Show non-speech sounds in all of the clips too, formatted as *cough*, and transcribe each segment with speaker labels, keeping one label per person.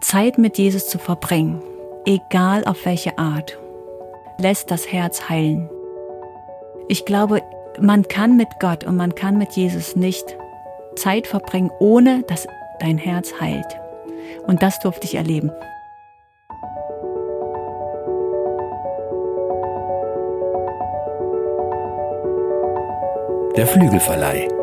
Speaker 1: Zeit mit Jesus zu verbringen, egal auf welche Art, lässt das Herz heilen. Ich glaube, man kann mit Gott und man kann mit Jesus nicht Zeit verbringen, ohne dass dein Herz heilt. Und das durfte ich erleben.
Speaker 2: Der Flügelverleih.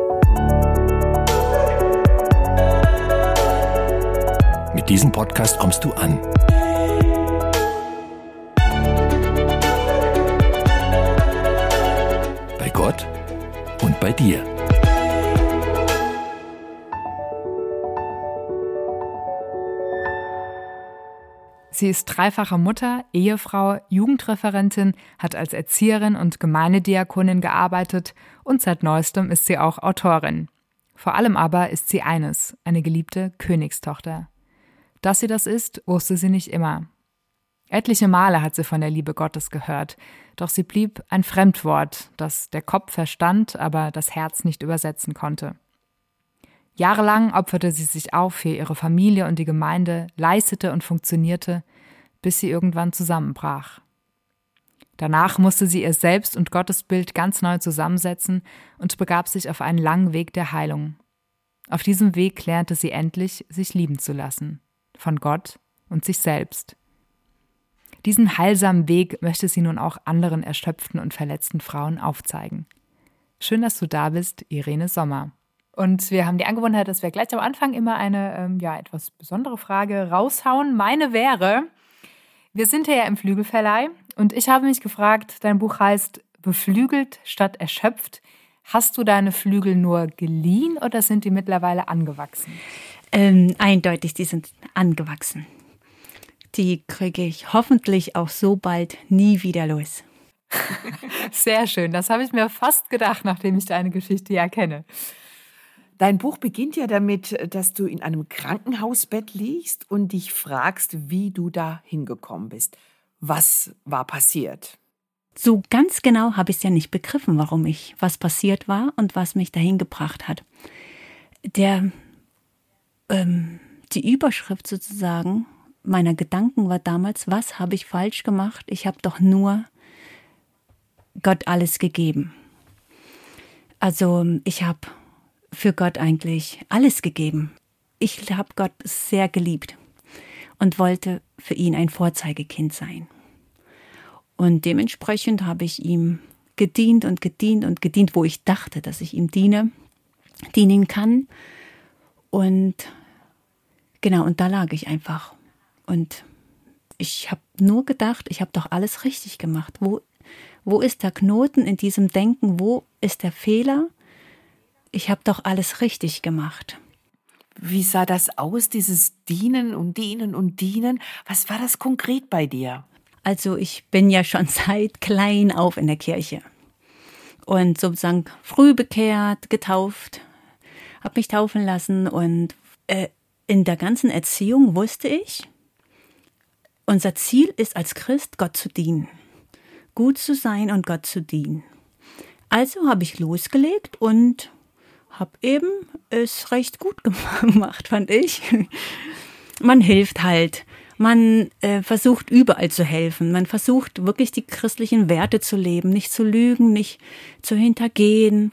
Speaker 2: Mit diesem Podcast kommst du an. Bei Gott und bei dir.
Speaker 3: Sie ist dreifache Mutter, Ehefrau, Jugendreferentin, hat als Erzieherin und Gemeindediakonin gearbeitet und seit neuestem ist sie auch Autorin. Vor allem aber ist sie eines, eine geliebte Königstochter. Dass sie das ist, wusste sie nicht immer. Etliche Male hat sie von der Liebe Gottes gehört, doch sie blieb ein Fremdwort, das der Kopf verstand, aber das Herz nicht übersetzen konnte. Jahrelang opferte sie sich auf für ihre Familie und die Gemeinde, leistete und funktionierte, bis sie irgendwann zusammenbrach. Danach musste sie ihr Selbst- und Gottesbild ganz neu zusammensetzen und begab sich auf einen langen Weg der Heilung. Auf diesem Weg lernte sie endlich, sich lieben zu lassen, von Gott und sich selbst. Diesen heilsamen Weg möchte sie nun auch anderen erschöpften und verletzten Frauen aufzeigen. Schön, dass du da bist, Irene Sommer. Und wir haben die Angewohnheit, dass wir gleich am Anfang immer eine ähm, ja, etwas besondere Frage raushauen. Meine wäre, wir sind hier ja im Flügelverleih und ich habe mich gefragt, dein Buch heißt Beflügelt statt erschöpft. Hast du deine Flügel nur geliehen oder sind die mittlerweile angewachsen?
Speaker 1: Ähm, eindeutig, die sind angewachsen. Die kriege ich hoffentlich auch so bald nie wieder los. *laughs*
Speaker 3: Sehr schön, das habe ich mir fast gedacht, nachdem ich deine Geschichte ja kenne.
Speaker 4: Dein Buch beginnt ja damit, dass du in einem Krankenhausbett liegst und dich fragst, wie du da hingekommen bist. Was war passiert?
Speaker 1: So ganz genau habe ich es ja nicht begriffen, warum ich, was passiert war und was mich dahin gebracht hat. Der, ähm, die Überschrift sozusagen meiner Gedanken war damals, was habe ich falsch gemacht? Ich habe doch nur Gott alles gegeben. Also ich habe für Gott eigentlich alles gegeben. Ich habe Gott sehr geliebt und wollte für ihn ein Vorzeigekind sein. Und dementsprechend habe ich ihm gedient und gedient und gedient, wo ich dachte, dass ich ihm diene, dienen kann. Und genau, und da lag ich einfach. Und ich habe nur gedacht, ich habe doch alles richtig gemacht. Wo, wo ist der Knoten in diesem Denken? Wo ist der Fehler? ich habe doch alles richtig gemacht.
Speaker 4: Wie sah das aus, dieses Dienen und Dienen und Dienen? Was war das konkret bei dir?
Speaker 1: Also ich bin ja schon *laughs* seit klein auf in der Kirche und sozusagen früh bekehrt, getauft, habe mich taufen lassen und äh, in der ganzen Erziehung wusste ich, unser Ziel ist als Christ Gott zu dienen, gut zu sein und Gott zu dienen. Also habe ich losgelegt und habe eben es recht gut *laughs* gemacht, fand ich. Man hilft halt. Man äh, versucht überall zu helfen. Man versucht wirklich die christlichen Werte zu leben, nicht zu lügen, nicht zu hintergehen,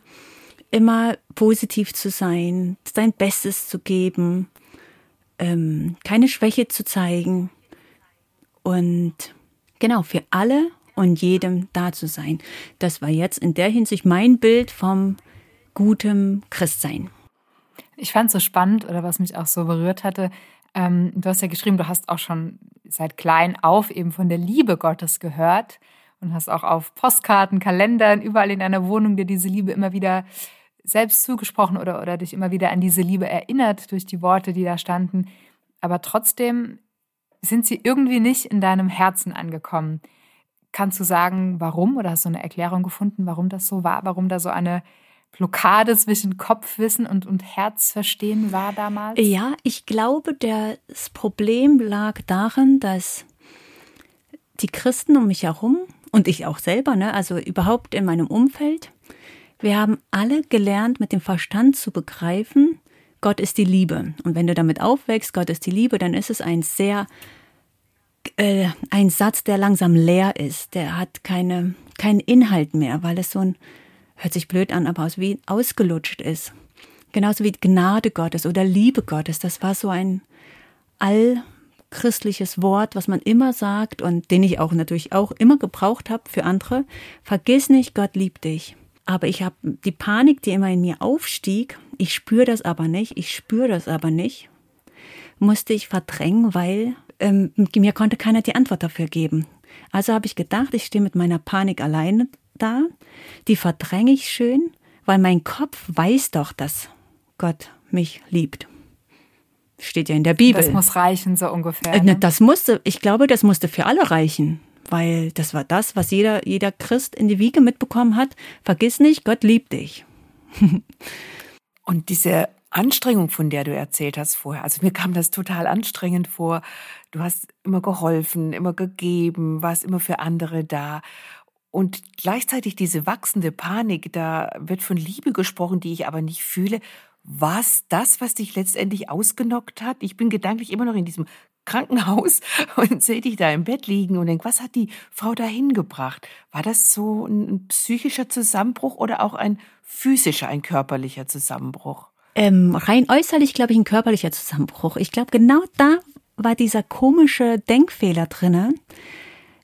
Speaker 1: immer positiv zu sein, sein Bestes zu geben, ähm, keine Schwäche zu zeigen und genau für alle und jedem da zu sein. Das war jetzt in der Hinsicht mein Bild vom gutem Christsein.
Speaker 3: Ich fand es so spannend oder was mich auch so berührt hatte. Ähm, du hast ja geschrieben, du hast auch schon seit klein auf eben von der Liebe Gottes gehört und hast auch auf Postkarten, Kalendern, überall in deiner Wohnung dir diese Liebe immer wieder selbst zugesprochen oder, oder dich immer wieder an diese Liebe erinnert durch die Worte, die da standen. Aber trotzdem sind sie irgendwie nicht in deinem Herzen angekommen. Kannst du sagen, warum oder hast du eine Erklärung gefunden, warum das so war, warum da so eine Blockade zwischen Kopfwissen und, und Herzverstehen war damals?
Speaker 1: Ja, ich glaube, das Problem lag darin, dass die Christen um mich herum und ich auch selber, ne, also überhaupt in meinem Umfeld, wir haben alle gelernt, mit dem Verstand zu begreifen, Gott ist die Liebe. Und wenn du damit aufwächst, Gott ist die Liebe, dann ist es ein sehr, äh, ein Satz, der langsam leer ist. Der hat keine, keinen Inhalt mehr, weil es so ein, hört sich blöd an, aber aus, wie ausgelutscht ist. Genauso wie Gnade Gottes oder Liebe Gottes. Das war so ein allchristliches Wort, was man immer sagt und den ich auch natürlich auch immer gebraucht habe für andere. Vergiss nicht, Gott liebt dich. Aber ich habe die Panik, die immer in mir aufstieg, ich spüre das aber nicht, ich spüre das aber nicht, musste ich verdrängen, weil ähm, mir konnte keiner die Antwort dafür geben. Also habe ich gedacht, ich stehe mit meiner Panik alleine da, die verdränge ich schön, weil mein Kopf weiß doch, dass Gott mich liebt. Steht ja in der Bibel.
Speaker 3: Das muss reichen, so ungefähr.
Speaker 1: Äh,
Speaker 3: Ne?
Speaker 1: Das musste, ich glaube, das musste für alle reichen weil das war das, was jeder, jeder Christ in die Wiege mitbekommen hat. Vergiss nicht, Gott liebt dich. *laughs*
Speaker 4: Und diese Anstrengung, von der du erzählt hast vorher, also mir kam das total anstrengend vor. Du hast immer geholfen, immer gegeben, warst immer für andere da. Und gleichzeitig diese wachsende Panik, da wird von Liebe gesprochen, die ich aber nicht fühle. War es das, was dich letztendlich ausgenockt hat? Ich bin gedanklich immer noch in diesem Krankenhaus *laughs* und sehe dich da im Bett liegen und denke, was hat die Frau da hingebracht? War das so ein psychischer Zusammenbruch oder auch ein physischer, ein körperlicher Zusammenbruch?
Speaker 1: Ähm, rein äußerlich, glaube ich, ein körperlicher Zusammenbruch. Ich glaube, genau da war dieser komische Denkfehler drinne.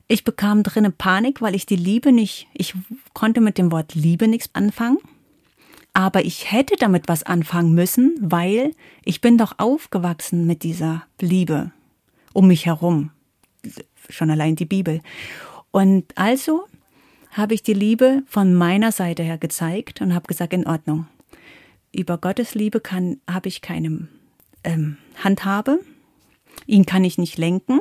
Speaker 1: Ich bekam drinne Panik, weil ich die Liebe nicht, ich konnte mit dem Wort Liebe nichts anfangen. Aber ich hätte damit was anfangen müssen, weil ich bin doch aufgewachsen mit dieser Liebe um mich herum. Schon allein die Bibel. Und also habe ich die Liebe von meiner Seite her gezeigt und habe gesagt, in Ordnung. Über Gottes Liebe kann, habe ich keine ähm, Handhabe. Ihn kann ich nicht lenken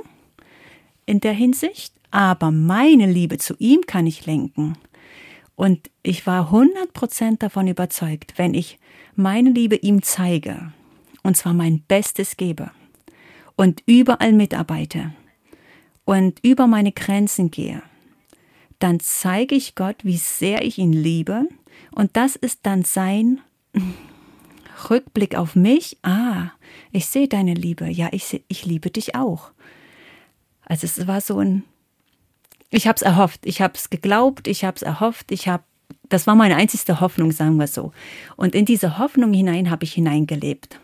Speaker 1: in der Hinsicht, aber meine Liebe zu ihm kann ich lenken. Und ich war 100% davon überzeugt, wenn ich meine Liebe ihm zeige, und zwar mein Bestes gebe, und überall mitarbeite und über meine Grenzen gehe, dann zeige ich Gott, wie sehr ich ihn liebe. Und das ist dann sein Rückblick auf mich. Ah, ich sehe deine Liebe. Ja, ich, seh, ich liebe dich auch. Also es war so ein, ich habe es erhofft, ich habe es geglaubt, ich habe es erhofft, ich habe, das war meine einzigste Hoffnung, sagen wir so. Und in diese Hoffnung hinein habe ich hineingelebt.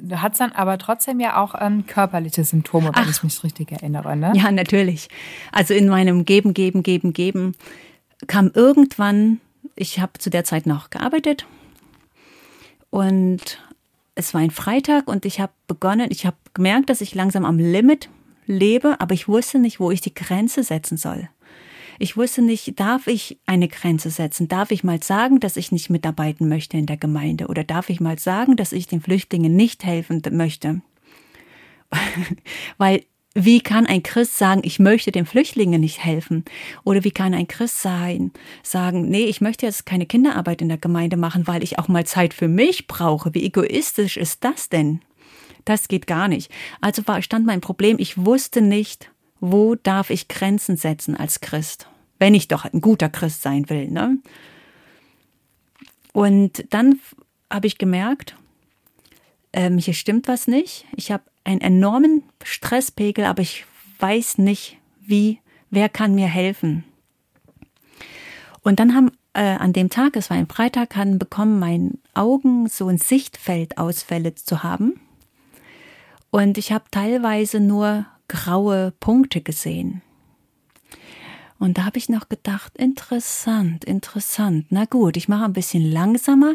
Speaker 3: Du hattest dann aber trotzdem ja auch ähm, körperliche Symptome, wenn
Speaker 1: Ach.
Speaker 3: ich mich richtig erinnere, ne?
Speaker 1: Ja, natürlich. Also in meinem Geben, Geben, Geben, Geben kam irgendwann, ich habe zu der Zeit noch gearbeitet und es war ein Freitag und ich habe begonnen, ich habe gemerkt, dass ich langsam am Limit lebe, aber ich wusste nicht, wo ich die Grenze setzen soll. Ich wusste nicht, darf ich eine Grenze setzen? Darf ich mal sagen, dass ich nicht mitarbeiten möchte in der Gemeinde? Oder darf ich mal sagen, dass ich den Flüchtlingen nicht helfen möchte? *laughs* Weil wie kann ein Christ sagen, ich möchte den Flüchtlingen nicht helfen? Oder wie kann ein Christ sein, sagen, nee, ich möchte jetzt keine Kinderarbeit in der Gemeinde machen, weil ich auch mal Zeit für mich brauche? Wie egoistisch ist das denn? Das geht gar nicht. Also war, stand mein Problem, ich wusste nicht, wo darf ich Grenzen setzen als Christ, wenn ich doch ein guter Christ sein will. Ne? Und dann habe ich gemerkt, ähm, hier stimmt was nicht. Ich habe einen enormen Stresspegel, aber ich weiß nicht, wie, wer kann mir helfen. Und dann haben äh, an dem Tag, es war ein Freitag, haben bekommen meine Augen so ein Sichtfeldausfälle zu haben. Und ich habe teilweise nur graue Punkte gesehen. Und da habe ich noch gedacht, interessant, interessant. Na gut, ich mache ein bisschen langsamer.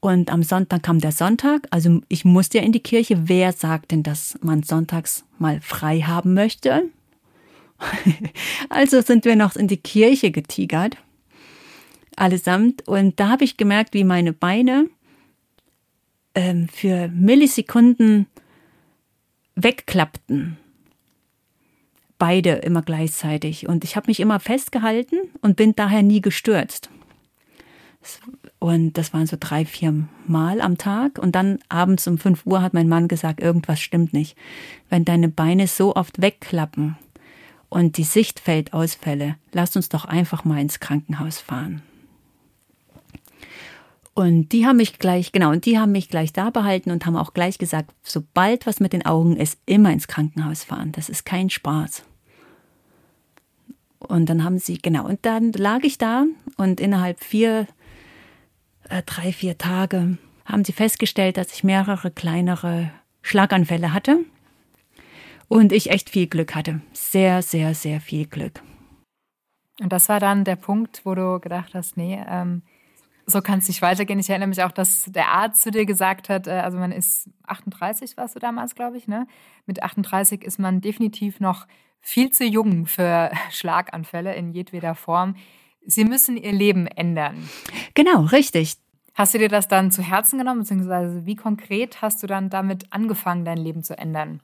Speaker 1: Und am Sonntag kam der Sonntag. Also ich musste ja in die Kirche. Wer sagt denn, dass man sonntags mal frei haben möchte? *laughs* also sind wir noch in die Kirche getigert. Allesamt. Und da habe ich gemerkt, wie meine Beine ähm, für Millisekunden wegklappten beide immer gleichzeitig. Und ich habe mich immer festgehalten und bin daher nie gestürzt. Und das waren so drei, vier Mal am Tag. Und dann abends um fünf Uhr hat mein Mann gesagt, irgendwas stimmt nicht. Wenn deine Beine so oft wegklappen und die Sichtfeldausfälle, lass uns doch einfach mal ins Krankenhaus fahren. Und die haben mich gleich, genau, und die haben mich gleich da behalten und haben auch gleich gesagt, sobald was mit den Augen ist, immer ins Krankenhaus fahren. Das ist kein Spaß. Und dann haben sie, genau, und dann lag ich da und innerhalb vier, äh, drei, vier Tage haben sie festgestellt, dass ich mehrere kleinere Schlaganfälle hatte und ich echt viel Glück hatte. Sehr, sehr, sehr viel Glück.
Speaker 3: Und das war dann der Punkt, wo du gedacht hast, nee, ähm, so kann es nicht weitergehen. Ich erinnere mich auch, dass der Arzt zu dir gesagt hat, äh, also man ist 38, warst du damals, glaube ich, ne? Mit 38 ist man definitiv noch viel zu jung für *laughs* Schlaganfälle in jedweder Form. Sie müssen ihr Leben ändern.
Speaker 1: Genau, richtig.
Speaker 3: Hast du dir das dann zu Herzen genommen, beziehungsweise wie konkret hast du dann damit angefangen, dein Leben zu ändern?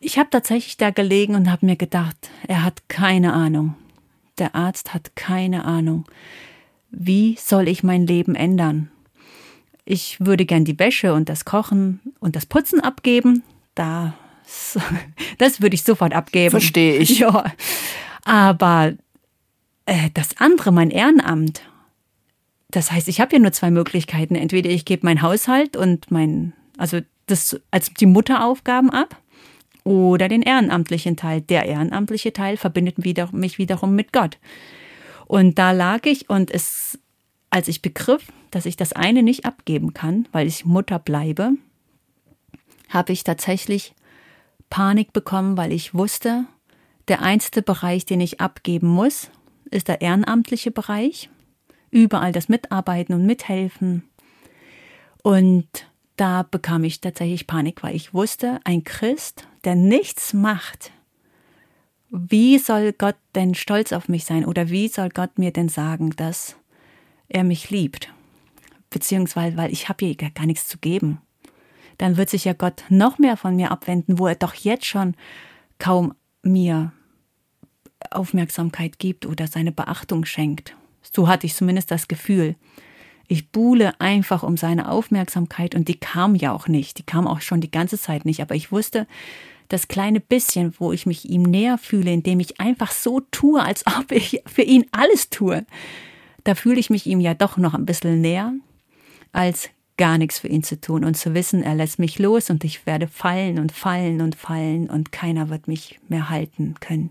Speaker 1: Ich habe tatsächlich da gelegen und habe mir gedacht, er hat keine Ahnung. Der Arzt hat keine Ahnung. Wie soll ich mein Leben ändern? Ich würde gern die Wäsche und das Kochen und das Putzen abgeben. Da, *laughs* das würde ich sofort abgeben.
Speaker 4: Verstehe ich. *laughs*
Speaker 1: Ja. Aber äh, das andere, mein Ehrenamt, das heißt, ich habe ja nur zwei Möglichkeiten. Entweder ich gebe meinen Haushalt und mein, also das als die Mutteraufgaben ab oder den ehrenamtlichen Teil. Der ehrenamtliche Teil verbindet wieder, mich wiederum mit Gott. Und da lag ich und es, als ich begriff, dass ich das eine nicht abgeben kann, weil ich Mutter bleibe, habe ich tatsächlich Panik bekommen, weil ich wusste, der einzige Bereich, den ich abgeben muss, ist der ehrenamtliche Bereich. Überall das Mitarbeiten und Mithelfen. Und da bekam ich tatsächlich Panik, weil ich wusste, ein Christ, der nichts macht, wie soll Gott denn stolz auf mich sein oder wie soll Gott mir denn sagen, dass er mich liebt? Beziehungsweise, weil ich habe ja gar nichts zu geben. Dann wird sich ja Gott noch mehr von mir abwenden, wo er doch jetzt schon kaum mir Aufmerksamkeit gibt oder seine Beachtung schenkt. So hatte ich zumindest das Gefühl. Ich buhle einfach um seine Aufmerksamkeit und die kam ja auch nicht. Die kam auch schon die ganze Zeit nicht. Aber ich wusste, das kleine bisschen, wo ich mich ihm näher fühle, indem ich einfach so tue, als *laughs* ob ich für ihn alles tue, da fühle ich mich ihm ja doch noch ein bisschen näher, als gar nichts für ihn zu tun und zu wissen, er lässt mich los und ich werde fallen und fallen und fallen und keiner wird mich mehr halten können.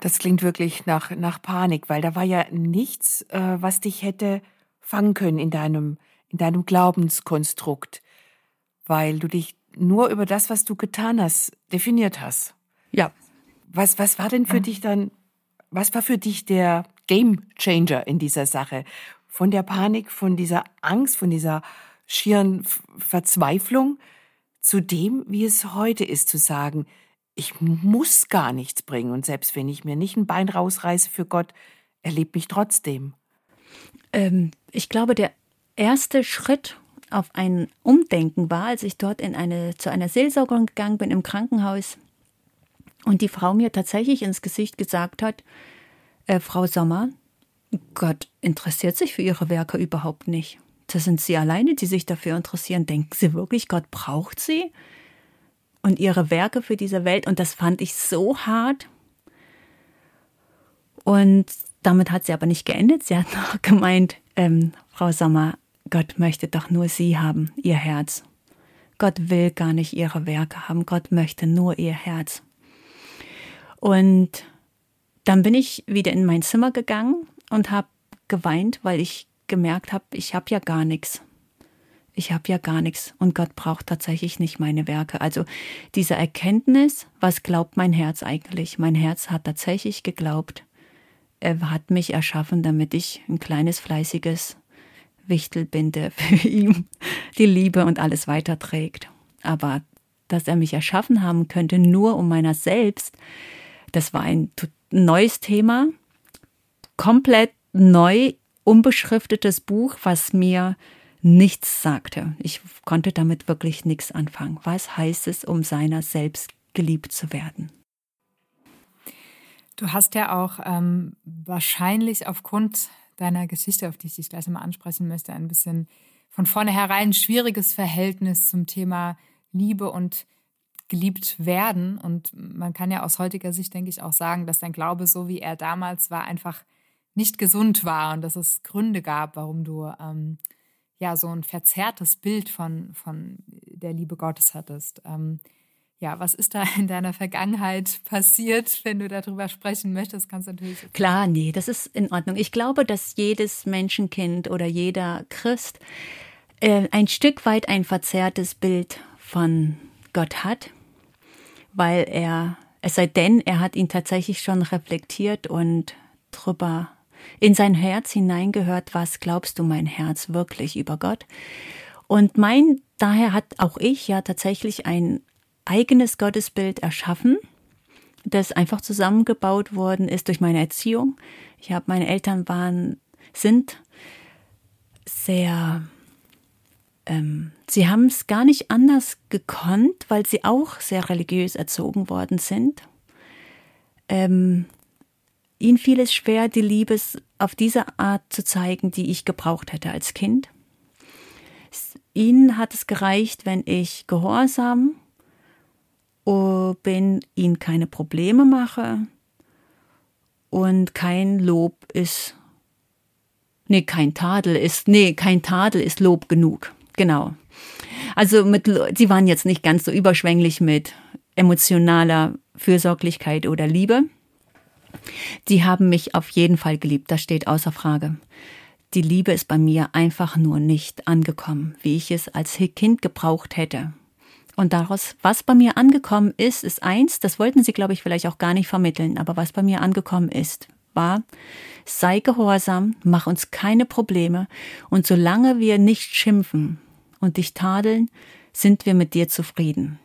Speaker 4: Das klingt wirklich nach, nach Panik, weil da war ja nichts, äh, was dich hätte fangen können in deinem, in deinem Glaubenskonstrukt, weil du dich nur über das, was du getan hast, definiert hast.
Speaker 1: Ja.
Speaker 4: Was, was war denn für dich dann, was war für dich der Game Changer in dieser Sache? Von der Panik, von dieser Angst, von dieser schieren Verzweiflung zu dem, wie es heute ist, zu sagen, ich muss gar nichts bringen und selbst wenn ich mir nicht ein Bein rausreiße für Gott, er liebt mich trotzdem.
Speaker 1: Ähm, ich glaube, der erste Schritt auf ein Umdenken war, als ich dort in eine, zu einer Seelsorgerin gegangen bin im Krankenhaus und die Frau mir tatsächlich ins Gesicht gesagt hat, äh, Frau Sommer, Gott interessiert sich für Ihre Werke überhaupt nicht. Das sind Sie alleine, die sich dafür interessieren. Denken Sie wirklich, Gott braucht Sie und Ihre Werke für diese Welt? Und das fand ich so hart. Und damit hat sie aber nicht geendet. Sie hat *laughs* noch gemeint, ähm, Frau Sommer, Gott möchte doch nur sie haben, ihr Herz. Gott will gar nicht ihre Werke haben, Gott möchte nur ihr Herz. Und dann bin ich wieder in mein Zimmer gegangen und habe geweint, weil ich gemerkt habe, ich habe ja gar nichts. Ich habe ja gar nichts und Gott braucht tatsächlich nicht meine Werke. Also diese Erkenntnis, was glaubt mein Herz eigentlich? Mein Herz hat tatsächlich geglaubt, er hat mich erschaffen, damit ich ein kleines, fleißiges Wichtelbinde *laughs* für ihn die Liebe und alles weiterträgt. Aber dass er mich erschaffen haben könnte, nur um meiner selbst, das war ein neues Thema, komplett neu, unbeschriftetes Buch, was mir nichts sagte. Ich konnte damit wirklich nichts anfangen. Was heißt es, um seiner selbst geliebt zu werden?
Speaker 3: Du hast ja auch ähm, wahrscheinlich aufgrund deiner Geschichte, auf die ich dich gleich mal ansprechen möchte, ein bisschen von vornherein schwieriges Verhältnis zum Thema Liebe und geliebt werden. Und man kann ja aus heutiger Sicht, denke ich, auch sagen, dass dein Glaube, so wie er damals war, einfach nicht gesund war und dass es Gründe gab, warum du ähm, ja so ein verzerrtes Bild von, von der Liebe Gottes hattest. Ähm, ja, was ist da in deiner Vergangenheit passiert? Wenn du darüber sprechen möchtest, kannst du natürlich.
Speaker 1: Klar, nee, das ist in Ordnung. Ich glaube, dass jedes Menschenkind oder jeder Christ äh, ein Stück weit ein verzerrtes Bild von Gott hat, weil er, es sei denn, er hat ihn tatsächlich schon reflektiert und drüber in sein Herz hineingehört, was glaubst du mein Herz wirklich über Gott? Und mein, daher hat auch ich ja tatsächlich ein eigenes Gottesbild erschaffen, das einfach zusammengebaut worden ist durch meine Erziehung. Ich habe, meine Eltern waren, sind sehr, ähm, sie haben es gar nicht anders gekonnt, weil sie auch sehr religiös erzogen worden sind. Ähm, ihnen fiel es schwer, die Liebe auf diese Art zu zeigen, die ich gebraucht hätte als Kind. Ihnen hat es gereicht, wenn ich gehorsam bin, ihnen keine Probleme mache und kein Lob ist, nee, kein Tadel ist, nee, kein Tadel ist Lob genug. Genau. Also mit, sie waren jetzt nicht ganz so überschwänglich mit emotionaler Fürsorglichkeit oder Liebe. Die haben mich auf jeden Fall geliebt, das steht außer Frage. Die Liebe ist bei mir einfach nur nicht angekommen, wie ich es als Kind gebraucht hätte. Und daraus, was bei mir angekommen ist, ist eins, das wollten sie, glaube ich, vielleicht auch gar nicht vermitteln, aber was bei mir angekommen ist, war, sei gehorsam, mach uns keine Probleme, und solange wir nicht schimpfen und dich tadeln, sind wir mit dir zufrieden.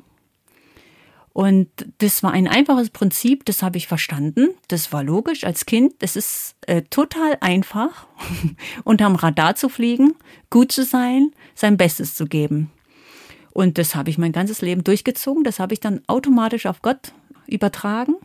Speaker 1: Und das war ein einfaches Prinzip, das habe ich verstanden. Das war logisch als Kind. Das ist äh, total einfach, *laughs* unterm Radar zu fliegen, gut zu sein, sein Bestes zu geben. Und das habe ich mein ganzes Leben durchgezogen. Das habe ich dann automatisch auf Gott übertragen.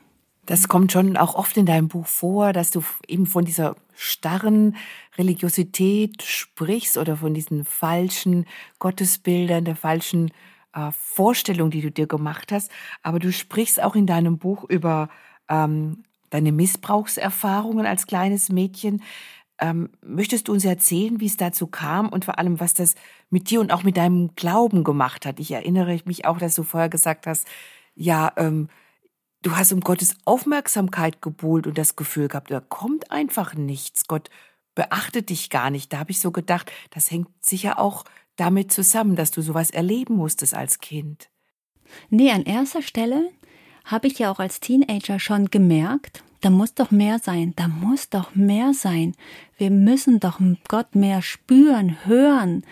Speaker 4: Das kommt schon auch oft in deinem Buch vor, dass du eben von dieser starren Religiosität sprichst oder von diesen falschen Gottesbildern, der falschen äh, Vorstellung, die du dir gemacht hast. Aber du sprichst auch in deinem Buch über ähm, deine Missbrauchserfahrungen als kleines Mädchen. Ähm, möchtest du uns erzählen, wie es dazu kam und vor allem, was das mit dir und auch mit deinem Glauben gemacht hat? Ich erinnere mich auch, dass du vorher gesagt hast, ja, ähm, du hast um Gottes Aufmerksamkeit gebuhlt und das Gefühl gehabt, da kommt einfach nichts. Gott beachtet dich gar nicht. Da habe ich so gedacht, das hängt sicher auch damit zusammen, dass du sowas erleben musstest als Kind.
Speaker 1: Nee, an erster Stelle habe ich ja auch als Teenager schon gemerkt, da muss doch mehr sein, da muss doch mehr sein. Wir müssen doch Gott mehr spüren, hören,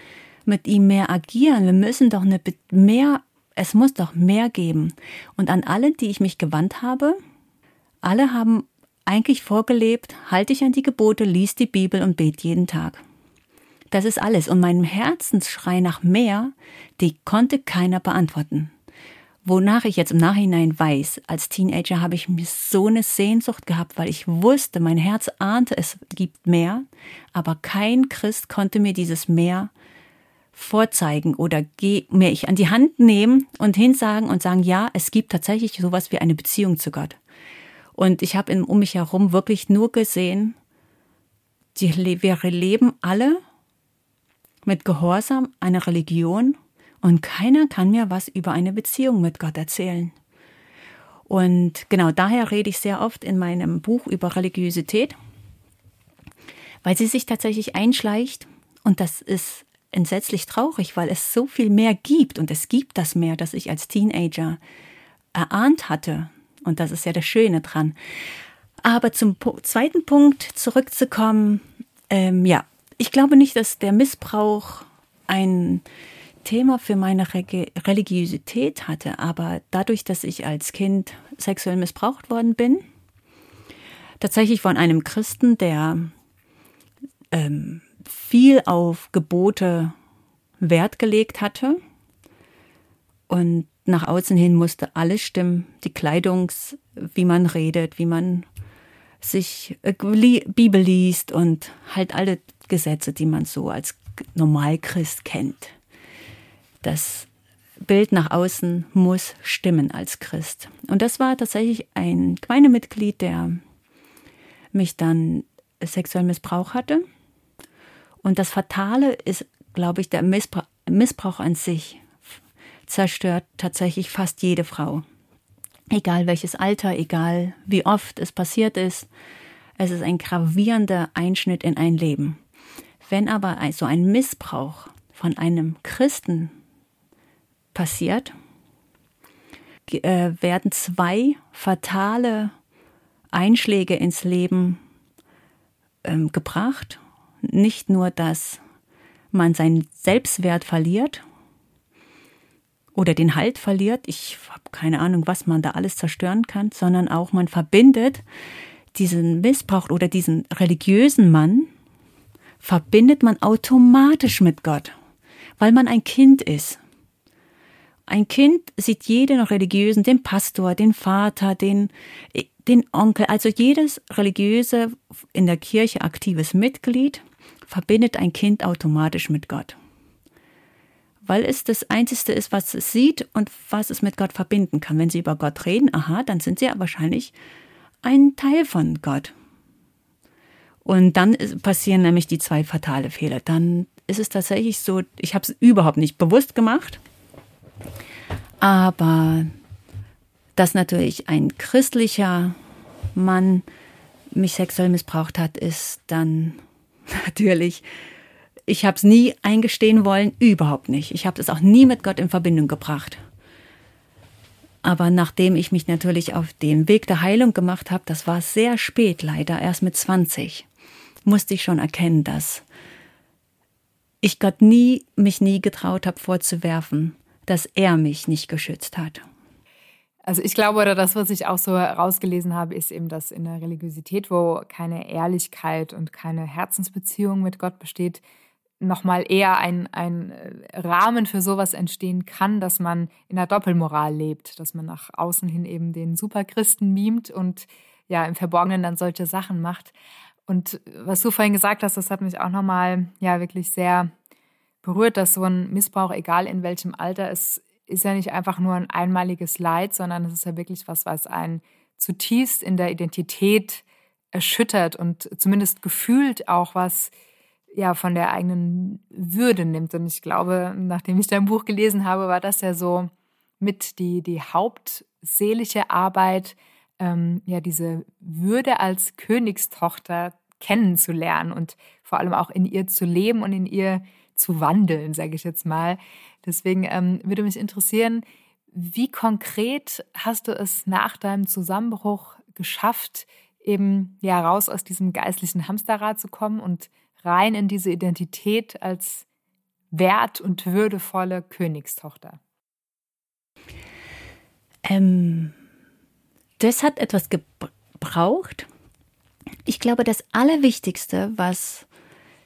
Speaker 1: mit ihm mehr agieren. Wir müssen doch eine mehr, es muss doch mehr geben. Und an alle, die ich mich gewandt habe, alle haben eigentlich vorgelebt, halte dich an die Gebote, lies die Bibel und bet jeden Tag. Das ist alles. Und meinem Herzensschrei nach mehr, die konnte keiner beantworten. Wonach ich jetzt im Nachhinein weiß, als Teenager habe ich mir so eine Sehnsucht gehabt, weil ich wusste, mein Herz ahnte, es gibt mehr, aber kein Christ konnte mir dieses Mehr vorzeigen oder mir ich an die Hand nehmen und hinsagen und sagen, ja, es gibt tatsächlich sowas wie eine Beziehung zu Gott. Und ich habe um mich herum wirklich nur gesehen, die, wir leben alle mit Gehorsam einer Religion und keiner kann mir was über eine Beziehung mit Gott erzählen. Und genau daher rede ich sehr oft in meinem Buch über Religiosität, weil sie sich tatsächlich einschleicht und das ist entsetzlich traurig, weil es so viel mehr gibt und es gibt das mehr, das ich als Teenager erahnt hatte. Und das ist ja das Schöne dran. Aber zum zweiten Punkt zurückzukommen, ähm, ja, ich glaube nicht, dass der Missbrauch ein Thema für meine Religiosität hatte, aber dadurch, dass ich als Kind sexuell missbraucht worden bin, tatsächlich von einem Christen, der ähm, viel auf Gebote Wert gelegt hatte und nach außen hin musste alles stimmen, die Kleidungs, wie man redet, wie man sich äh, Bibel liest und halt alle Gesetze, die man so als Normalchrist kennt. Das Bild nach außen muss stimmen als Christ. Und das war tatsächlich ein Gemeindemitglied, der mich dann sexuellen Missbrauch hatte. Und das Fatale ist, glaube ich, der Missbrauch, Missbrauch an sich zerstört tatsächlich fast jede Frau. Egal welches Alter, egal wie oft es passiert ist, es ist ein gravierender Einschnitt in ein Leben. Wenn aber so ein Missbrauch von einem Christen passiert, äh, werden zwei fatale Einschläge ins Leben ähm, gebracht. Nicht nur, dass man seinen Selbstwert verliert oder den Halt verliert, ich habe keine Ahnung, was man da alles zerstören kann, sondern auch man verbindet diesen Missbrauch oder diesen religiösen Mann, verbindet man automatisch mit Gott, weil man ein Kind ist. Ein Kind sieht jeden religiösen, den Pastor, den Vater, den, den Onkel, also jedes religiöse in der Kirche aktives Mitglied verbindet ein Kind automatisch mit Gott. Weil es das Einzige ist, was es sieht und was es mit Gott verbinden kann. Wenn sie über Gott reden, aha, dann sind sie ja wahrscheinlich ein Teil von Gott. Und dann passieren nämlich die zwei fatale Fehler. Dann ist es tatsächlich so, ich habe es überhaupt nicht bewusst gemacht, aber dass natürlich ein christlicher Mann mich sexuell missbraucht hat, ist dann *laughs* natürlich, ich habe es nie eingestehen wollen, überhaupt nicht. Ich habe es auch nie mit Gott in Verbindung gebracht. Aber nachdem ich mich natürlich auf den Weg der Heilung gemacht habe, das war sehr spät leider, erst mit 20, musste ich schon erkennen, dass ich Gott nie, mich nie getraut habe vorzuwerfen, dass er mich nicht geschützt hat.
Speaker 3: Also ich glaube, oder das, was ich auch so herausgelesen habe, ist eben, dass in der Religiosität, wo keine Ehrlichkeit und keine Herzensbeziehung mit Gott besteht, nochmal eher ein, ein Rahmen für sowas entstehen kann, dass man in der Doppelmoral lebt, dass man nach außen hin eben den Superchristen mimt und ja im Verborgenen dann solche Sachen macht. Und was du vorhin gesagt hast, das hat mich auch nochmal ja wirklich sehr berührt, dass so ein Missbrauch, egal in welchem Alter, es ist ja nicht einfach nur ein einmaliges Leid, sondern es ist ja wirklich was, was einen zutiefst in der Identität erschüttert und zumindest gefühlt auch was ja von der eigenen Würde nimmt. Und ich glaube, nachdem ich dein Buch gelesen habe, war das ja so mit die, die hauptseelische Arbeit, ähm, ja, diese Würde als Königstochter kennenzulernen und vor allem auch in ihr zu leben und in ihr zu wandeln, sage ich jetzt mal. Deswegen ähm, würde mich interessieren, wie konkret hast du es nach deinem Zusammenbruch geschafft, eben ja raus aus diesem geistlichen Hamsterrad zu kommen und rein in diese Identität als wert- und würdevolle Königstochter?
Speaker 1: Ähm, das hat etwas gebraucht. Ich glaube, das Allerwichtigste, was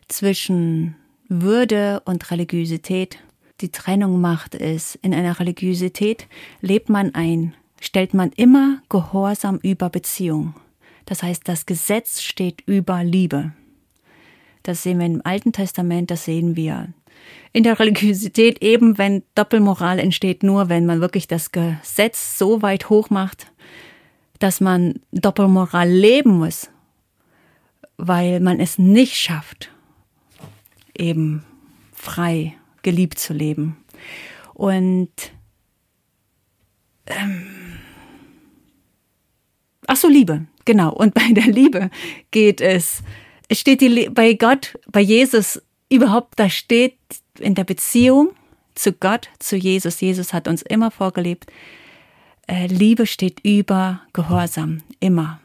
Speaker 1: zwischen würde und Religiosität die Trennung macht, ist, in einer Religiosität lebt man ein, stellt man immer Gehorsam über Beziehung. Das heißt, das Gesetz steht über Liebe. Das sehen wir im Alten Testament, das sehen wir in der Religiosität eben, wenn Doppelmoral entsteht, nur wenn man wirklich das Gesetz so weit hoch macht, dass man Doppelmoral leben muss, weil man es nicht schafft, eben frei geliebt zu leben. Und ähm, ach so, Liebe, genau. Und bei der Liebe geht es, es steht die, bei Gott, bei Jesus überhaupt, da steht in der Beziehung zu Gott, zu Jesus. Jesus hat uns immer vorgelebt. Äh, Liebe steht über Gehorsam, immer.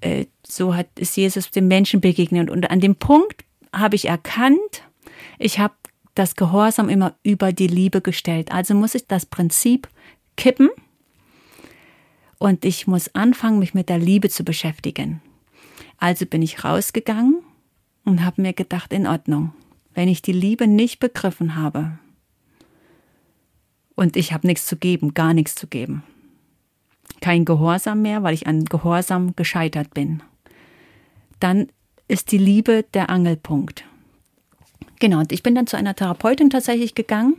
Speaker 1: Äh, so hat ist Jesus dem Menschen begegnet. Und an dem Punkt habe ich erkannt, ich habe das Gehorsam immer über die Liebe gestellt. Also muss ich das Prinzip kippen und ich muss anfangen, mich mit der Liebe zu beschäftigen. Also bin ich rausgegangen und habe mir gedacht, in Ordnung, wenn ich die Liebe nicht begriffen habe und ich habe nichts zu geben, gar nichts zu geben, kein Gehorsam mehr, weil ich an Gehorsam gescheitert bin, dann ist die Liebe der Angelpunkt. Genau, und ich bin dann zu einer Therapeutin tatsächlich gegangen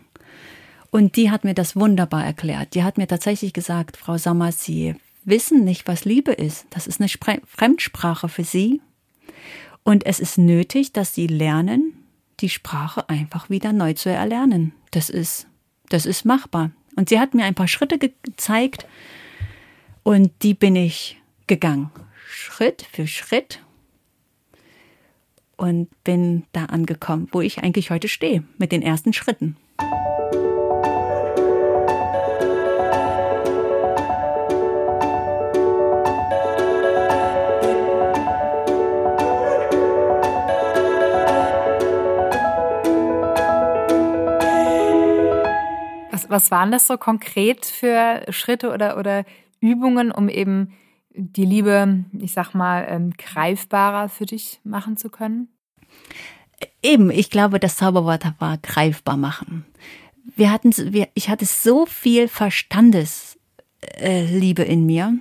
Speaker 1: und die hat mir das wunderbar erklärt. Die hat mir tatsächlich gesagt, Frau Sommer, Sie wissen nicht, was Liebe ist. Das ist eine Fremdsprache für sie. Und es ist nötig, dass sie lernen, die Sprache einfach wieder neu zu erlernen. Das ist, das ist machbar. Und sie hat mir ein paar Schritte gezeigt und die bin ich gegangen. Schritt für Schritt und bin da angekommen, wo ich eigentlich heute stehe, mit den ersten Schritten.
Speaker 3: Was, waren das so konkret für Schritte oder, oder Übungen, um eben die Liebe, ich sag mal, ähm, greifbarer für dich machen zu können?
Speaker 1: Eben, ich glaube, das Zauberwort war greifbar machen. Wir hatten, wir, ich hatte so viel Verstandesliebe äh, in mir,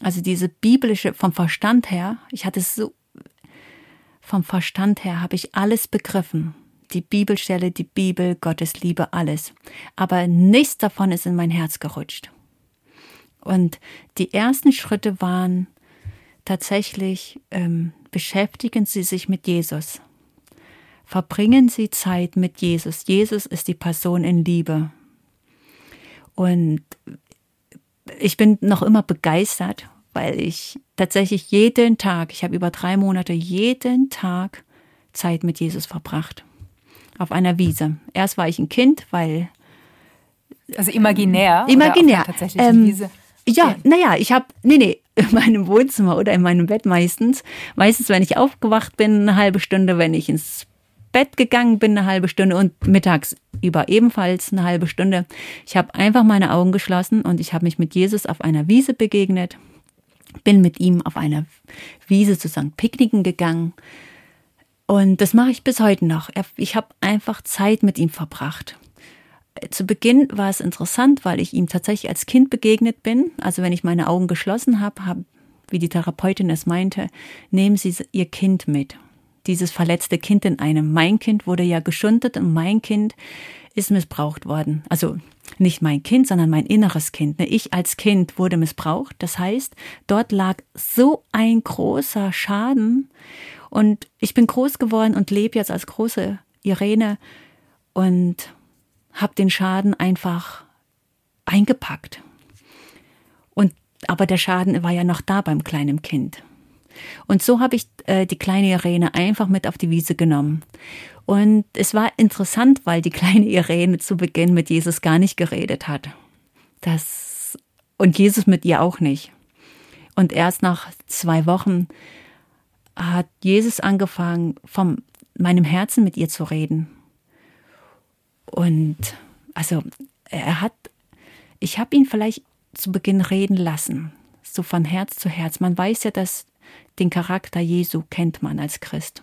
Speaker 1: also diese biblische vom Verstand her. Ich hatte so vom Verstand her habe ich alles begriffen. Die Bibelstelle, die Bibel, Gottes Liebe, alles. Aber nichts davon ist in mein Herz gerutscht. Und die ersten Schritte waren tatsächlich, ähm, beschäftigen Sie sich mit Jesus. Verbringen Sie Zeit mit Jesus. Jesus ist die Person in Liebe. Und ich bin noch immer begeistert, weil ich tatsächlich jeden Tag, ich habe über drei Monate jeden Tag Zeit mit Jesus verbracht. Auf einer Wiese. Erst war ich ein Kind, weil.
Speaker 3: Also imaginär?
Speaker 1: Imaginär.
Speaker 3: tatsächlich ähm, Wiese?
Speaker 1: Ja, naja, ich habe, nee, nee, in meinem Wohnzimmer oder in meinem Bett meistens. Meistens, wenn ich aufgewacht bin, eine halbe Stunde, wenn ich ins Bett gegangen bin, eine halbe Stunde und mittags über ebenfalls eine halbe Stunde. Ich habe einfach meine Augen geschlossen und ich habe mich mit Jesus auf einer Wiese begegnet, bin mit ihm auf einer Wiese zusammen picknicken gegangen. Und das mache ich bis heute noch. Ich habe einfach Zeit mit ihm verbracht zu Beginn war es interessant, weil ich ihm tatsächlich als Kind begegnet bin. Also wenn ich meine Augen geschlossen habe, habe, wie die Therapeutin es meinte, nehmen Sie Ihr Kind mit. Dieses verletzte Kind in einem. Mein Kind wurde ja geschundet und mein Kind ist missbraucht worden. Also nicht mein Kind, sondern mein inneres Kind. Ne, ich als Kind wurde missbraucht. Das heißt, dort lag so ein großer Schaden und ich bin groß geworden und lebe jetzt als große Irene und habe den Schaden einfach eingepackt. Und aber der Schaden war ja noch da beim kleinen Kind. Und so habe ich äh, die kleine Irene einfach mit auf die Wiese genommen. Und es war interessant, weil die *laughs* kleine Irene zu Beginn mit Jesus gar nicht geredet hat. Das, und Jesus mit ihr auch nicht. Und erst nach zwei Wochen hat Jesus angefangen, von meinem Herzen mit ihr zu reden. Und also er hat, ich habe ihn vielleicht zu Beginn reden lassen, so von Herz zu Herz. Man weiß ja, dass den Charakter Jesu kennt man als Christ.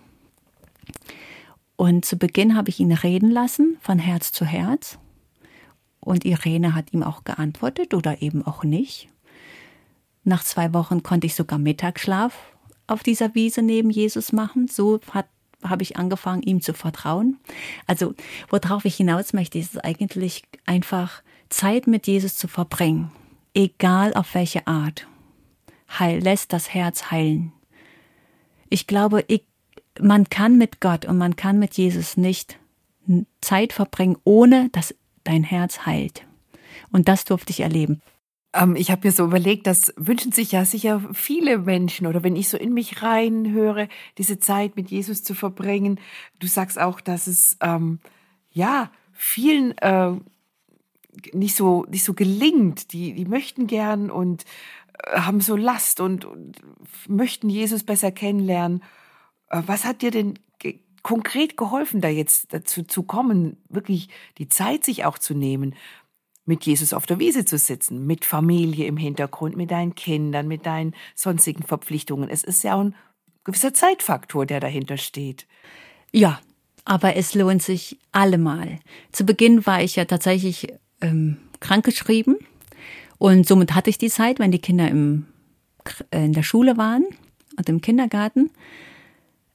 Speaker 1: Und zu Beginn habe ich ihn reden lassen, von Herz zu Herz. Und Irene hat ihm auch geantwortet oder eben auch nicht. Nach zwei Wochen konnte ich sogar Mittagsschlaf auf dieser Wiese neben Jesus machen. So hat habe ich angefangen, ihm zu vertrauen. Also, worauf ich hinaus möchte, ist eigentlich einfach Zeit mit Jesus zu verbringen, egal auf welche Art. Heil, lässt das Herz heilen. Ich glaube, ich, man kann mit Gott und man kann mit Jesus nicht Zeit verbringen, ohne dass dein Herz heilt. Und das durfte ich erleben.
Speaker 4: Ähm, ich habe mir so überlegt, das wünschen sich ja sicher viele Menschen oder wenn ich so in mich reinhöre, diese Zeit mit Jesus zu verbringen. Du sagst auch, dass es ähm, ja vielen äh, nicht so nicht so gelingt. Die die möchten gern und äh, haben so Last und, und, möchten Jesus besser kennenlernen. Äh, was hat dir denn ge konkret geholfen, da jetzt dazu zu kommen, wirklich die Zeit sich auch zu nehmen? Mit Jesus auf der Wiese zu sitzen, mit Familie im Hintergrund, mit deinen Kindern, mit deinen sonstigen Verpflichtungen. Es ist ja auch ein gewisser Zeitfaktor, der dahinter steht.
Speaker 1: Ja, aber es lohnt sich allemal. Zu Beginn war ich ja tatsächlich ähm, krankgeschrieben und somit hatte ich die Zeit, wenn die Kinder im, äh, in der Schule waren und im Kindergarten,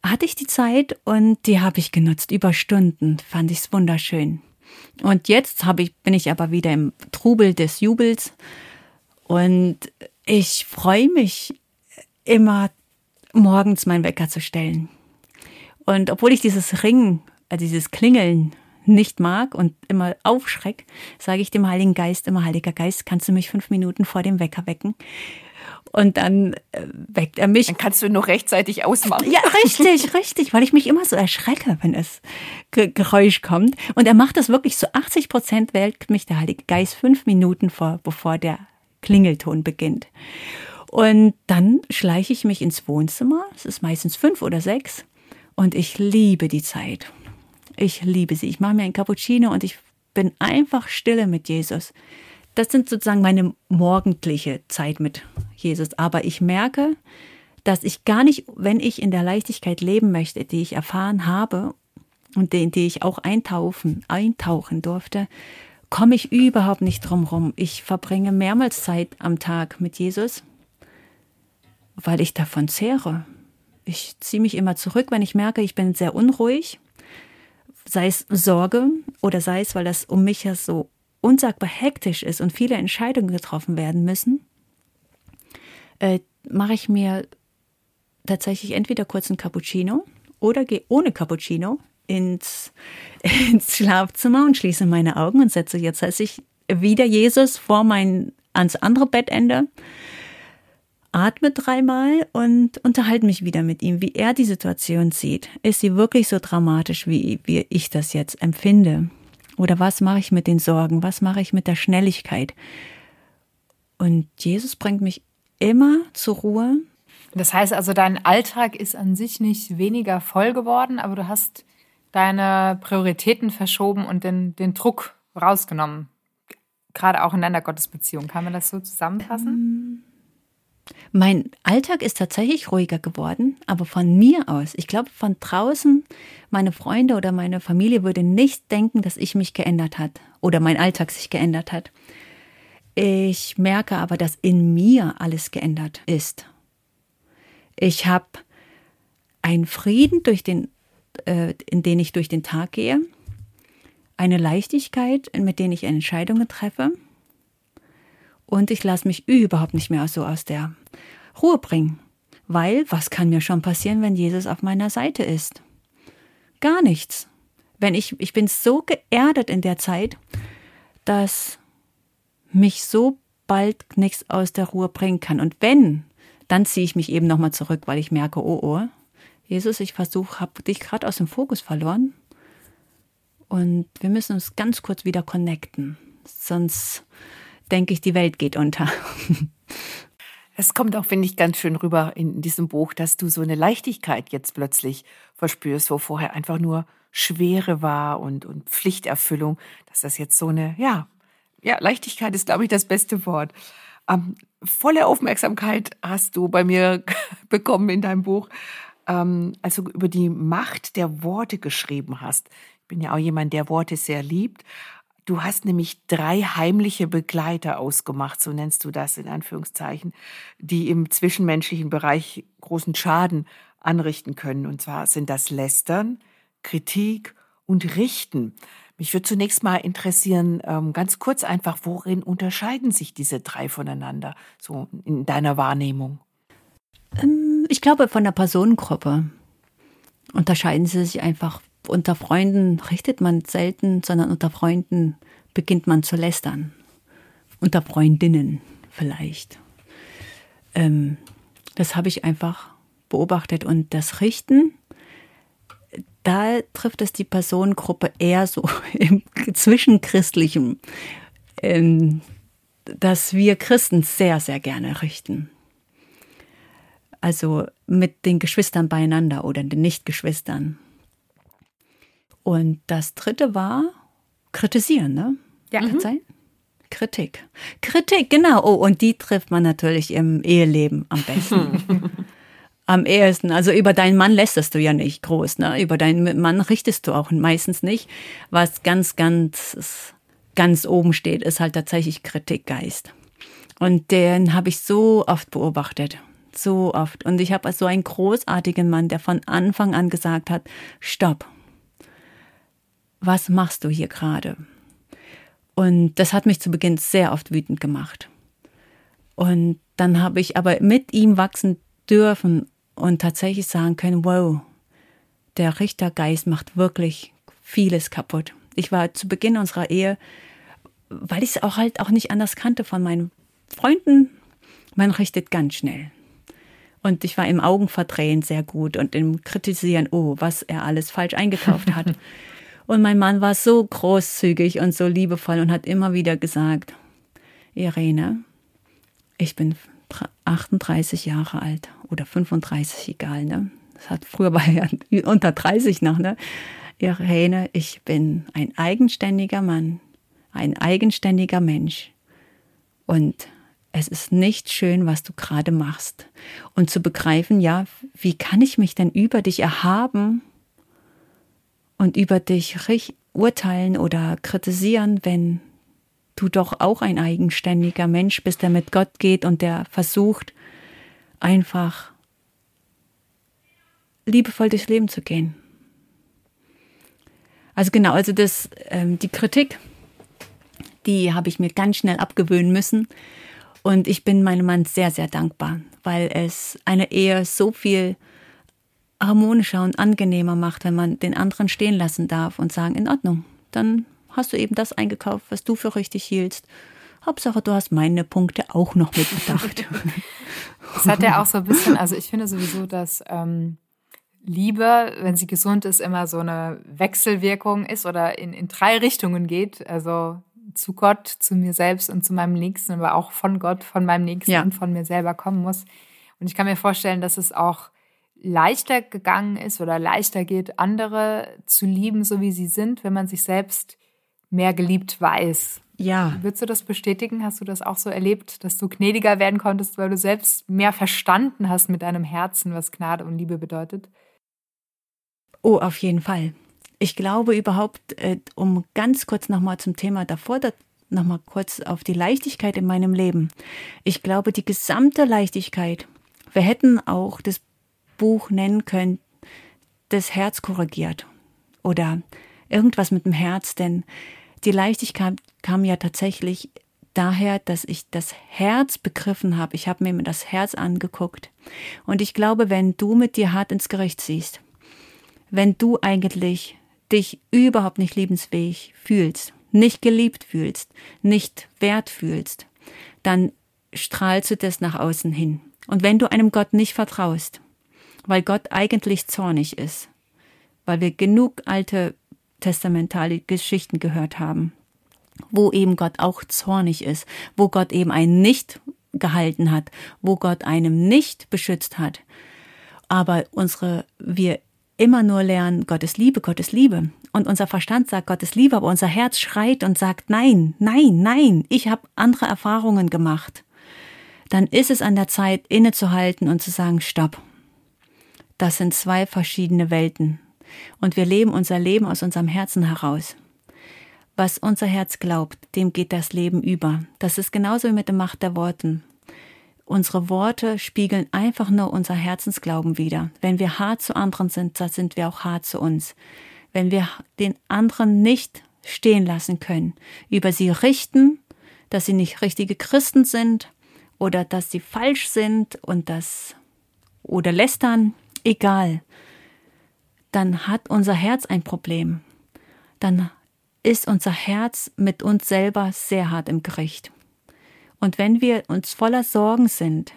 Speaker 1: hatte ich die Zeit und die habe ich genutzt über Stunden. Fand ich es wunderschön. Und jetzt ich, bin ich aber wieder im Trubel des Jubels und ich freue mich immer morgens meinen Wecker zu stellen. Und obwohl ich dieses Ringen, also dieses Klingeln nicht mag und immer aufschreck, sage ich dem Heiligen Geist immer, Heiliger Geist, kannst du mich fünf Minuten vor dem Wecker wecken? Und dann äh, weckt er mich.
Speaker 4: Dann kannst du noch rechtzeitig ausmachen.
Speaker 1: Ja, richtig, *laughs* richtig, weil ich mich immer so erschrecke, wenn es Geräusch kommt. Und er macht das wirklich so 80 Prozent weckt mich der Heilige Geist fünf Minuten vor, bevor der Klingelton beginnt. Und dann schleiche ich mich ins Wohnzimmer. Es ist meistens fünf oder sechs. Und ich liebe die Zeit. Ich liebe sie. Ich mache mir ein Cappuccino und ich bin einfach stille mit Jesus. Das sind sozusagen meine morgendliche Zeit mit Jesus. Aber ich merke, dass ich gar nicht, wenn ich in der Leichtigkeit leben möchte, die ich erfahren habe und in die ich auch eintauchen, eintauchen durfte, komme ich überhaupt nicht drum rum. Ich verbringe mehrmals Zeit am Tag mit Jesus, weil ich davon zehre. Ich ziehe mich immer zurück, wenn ich merke, ich bin sehr unruhig, sei es Sorge oder sei es, weil das um mich ja so unsagbar hektisch ist und viele Entscheidungen getroffen werden müssen, äh, mache ich mir tatsächlich entweder kurz ein Cappuccino oder gehe ohne Cappuccino ins, *laughs* ins Schlafzimmer und schließe meine Augen und setze jetzt heißt ich wieder Jesus vor mein ans andere Bettende atme dreimal und unterhalte mich wieder mit ihm, wie er die Situation sieht. Ist sie wirklich so dramatisch, wie, wie ich das jetzt empfinde? Oder was mache ich mit den Sorgen? Was mache ich mit der Schnelligkeit? Und Jesus bringt mich immer zur Ruhe.
Speaker 3: Das heißt also, dein Alltag ist an sich nicht weniger voll geworden, aber du hast deine Prioritäten verschoben und den, den Druck rausgenommen. Gerade auch in deiner Gottesbeziehung. Kann man das so zusammenfassen?
Speaker 1: Ähm, mein Alltag ist tatsächlich ruhiger geworden, aber von mir aus. Ich glaube, von draußen, meine Freunde oder meine Familie würde nicht denken, dass ich mich geändert hat oder mein Alltag sich geändert hat. Ich merke aber, dass in mir alles geändert ist. Ich habe einen Frieden, durch den, äh, in den ich durch den Tag gehe, eine Leichtigkeit, mit der ich Entscheidungen treffe und ich lasse mich überhaupt nicht mehr so aus der Ruhe bringen. Weil, was kann mir schon passieren, wenn Jesus auf meiner Seite ist? Gar nichts. Wenn ich, ich bin so geerdet in der Zeit, dass mich so bald nichts aus der Ruhe bringen kann. Und wenn, dann ziehe ich mich eben nochmal zurück, weil ich merke, oh, oh, Jesus, ich versuche, habe dich gerade aus dem Fokus verloren. Und wir müssen uns ganz kurz wieder connecten. Sonst denke ich, die Welt geht unter.
Speaker 4: Es kommt auch, finde ich, ganz schön rüber in diesem Buch, dass du so eine Leichtigkeit jetzt plötzlich verspürst, wo vorher einfach nur Schwere war und, und Pflichterfüllung, dass das jetzt so eine, ja, ja, Leichtigkeit ist, glaube ich, das beste Wort. Ähm, volle Aufmerksamkeit hast du bei mir *laughs* bekommen in deinem Buch, ähm, als du über die Macht der Worte geschrieben hast. Ich bin ja auch jemand, der Worte sehr liebt. Du hast nämlich drei heimliche Begleiter ausgemacht, so nennst du das in Anführungszeichen, die im zwischenmenschlichen Bereich großen Schaden anrichten können. Und zwar sind das Lästern, Kritik und Richten. Mich würde zunächst mal interessieren, ähm, ganz kurz einfach, worin unterscheiden sich diese drei voneinander, so in deiner Wahrnehmung?
Speaker 1: Ähm, ich glaube, von der Personengruppe unterscheiden sie sich einfach unter Freunden richtet man selten, sondern unter Freunden beginnt man zu lästern. Unter Freundinnen vielleicht. Ähm, das habe ich einfach beobachtet. Und das Richten, da trifft es die Personengruppe eher so *laughs* im Zwischenchristlichen, ähm, dass wir Christen sehr, sehr gerne richten. Also mit den Geschwistern beieinander oder den Nichtgeschwistern. Und das dritte war kritisieren, ne?
Speaker 3: Ja. Kann mhm. sein?
Speaker 1: Kritik. Kritik, genau. Oh, und die trifft man natürlich im Eheleben am besten. *laughs* am ehesten. Also über deinen Mann lästerst du ja nicht groß, ne? Über deinen Mann richtest du auch meistens nicht. Was ganz, ganz, ganz oben steht, ist halt tatsächlich Kritikgeist. Und den habe ich so oft beobachtet. So oft. Und ich habe so einen großartigen Mann, der von Anfang an gesagt hat, stopp, was machst du hier gerade? Und das hat mich zu Beginn sehr oft wütend gemacht. Und dann habe ich aber mit ihm wachsen dürfen und tatsächlich sagen können, wow, der Richtergeist macht wirklich vieles kaputt. Ich war zu Beginn unserer Ehe, weil ich es auch halt auch nicht anders kannte von meinen Freunden, man richtet ganz schnell. Und ich war im Augenverdrehen sehr gut und im Kritisieren, oh, was er alles falsch eingekauft hat. *laughs* und mein Mann war so großzügig und so liebevoll und hat immer wieder gesagt, Irene, ich bin 38 Jahre alt oder 35, egal, ne? Das hat früher war ja *laughs* unter 30 noch, ne? Irene, ich bin ein eigenständiger Mann, ein eigenständiger Mensch. Und es ist nicht schön, was du gerade machst. Und zu begreifen, ja, wie kann ich mich denn über dich erhaben und über dich urteilen oder kritisieren, wenn du doch auch ein eigenständiger Mensch bist, der mit Gott geht und der versucht, einfach liebevoll durchs Leben zu gehen. Also genau, also das, ähm, die Kritik, die habe ich mir ganz schnell abgewöhnen müssen und ich bin meinem Mann sehr, sehr dankbar, weil es eine Ehe so viel harmonischer und angenehmer macht, wenn man den anderen stehen lassen darf und sagen, in Ordnung, dann hast du eben das eingekauft, was du für richtig hieltst. Hauptsache, du hast meine Punkte auch noch mitgedacht. *laughs*
Speaker 3: das hat ja auch so ein bisschen, also ich finde sowieso, dass ähm, Liebe, wenn sie gesund ist, immer so eine Wechselwirkung ist oder in, in drei Richtungen geht. Also zu Gott, zu mir selbst und zu meinem Nächsten, aber auch von Gott, von meinem Nächsten ja. und von mir selber kommen muss. Und ich kann mir vorstellen, dass es auch leichter gegangen ist oder leichter geht, andere zu lieben, so wie sie sind, wenn man sich selbst mehr geliebt weiß.
Speaker 1: Ja.
Speaker 3: Würdest du das bestätigen? Hast du das auch so erlebt, dass du gnädiger werden konntest, weil du selbst mehr verstanden hast mit deinem Herzen, was Gnade und Liebe bedeutet?
Speaker 1: Oh, auf jeden Fall ich glaube überhaupt, äh, um ganz kurz nochmal zum Thema davor, nochmal kurz auf die Leichtigkeit in meinem Leben. Ich glaube, die gesamte Leichtigkeit, wir hätten auch das Buch nennen können, das Herz korrigiert oder irgendwas mit dem Herz, denn die Leichtigkeit kam ja tatsächlich daher, dass ich das Herz begriffen habe. Ich habe mir das Herz angeguckt. Und ich glaube, wenn du mit dir hart ins Gericht ziehst, wenn du eigentlich dich überhaupt nicht liebensfähig fühlst, nicht geliebt fühlst, nicht wert fühlst, dann strahlst du das nach außen hin. Und wenn du einem Gott nicht vertraust, weil Gott eigentlich zornig ist, weil wir genug alte testamentale Geschichten gehört haben, wo eben Gott auch zornig ist, wo Gott eben einen nicht gehalten hat, wo Gott einem nicht beschützt hat, aber unsere wir immer nur lernen, Gottes Liebe, Gottes Liebe. Und unser Verstand sagt Gottes Liebe, aber unser Herz schreit und sagt, nein, nein, nein, ich habe andere Erfahrungen gemacht. Dann ist es an der Zeit, innezuhalten und zu sagen, stopp. Das sind zwei verschiedene Welten. Und wir leben unser Leben aus unserem Herzen heraus. Was unser Herz glaubt, dem geht das Leben über. Das ist genauso wie mit der Macht der Worten. Unsere Worte spiegeln einfach nur unser Herzensglauben wider. Wenn wir hart zu anderen sind, dann sind wir auch hart zu uns. Wenn wir den anderen nicht stehen lassen können, über sie richten, dass sie nicht richtige Christen sind oder dass sie falsch sind und das oder lästern, egal, dann hat unser Herz ein Problem. Dann ist unser Herz mit uns selber sehr hart im Gericht. Und wenn wir uns voller Sorgen sind,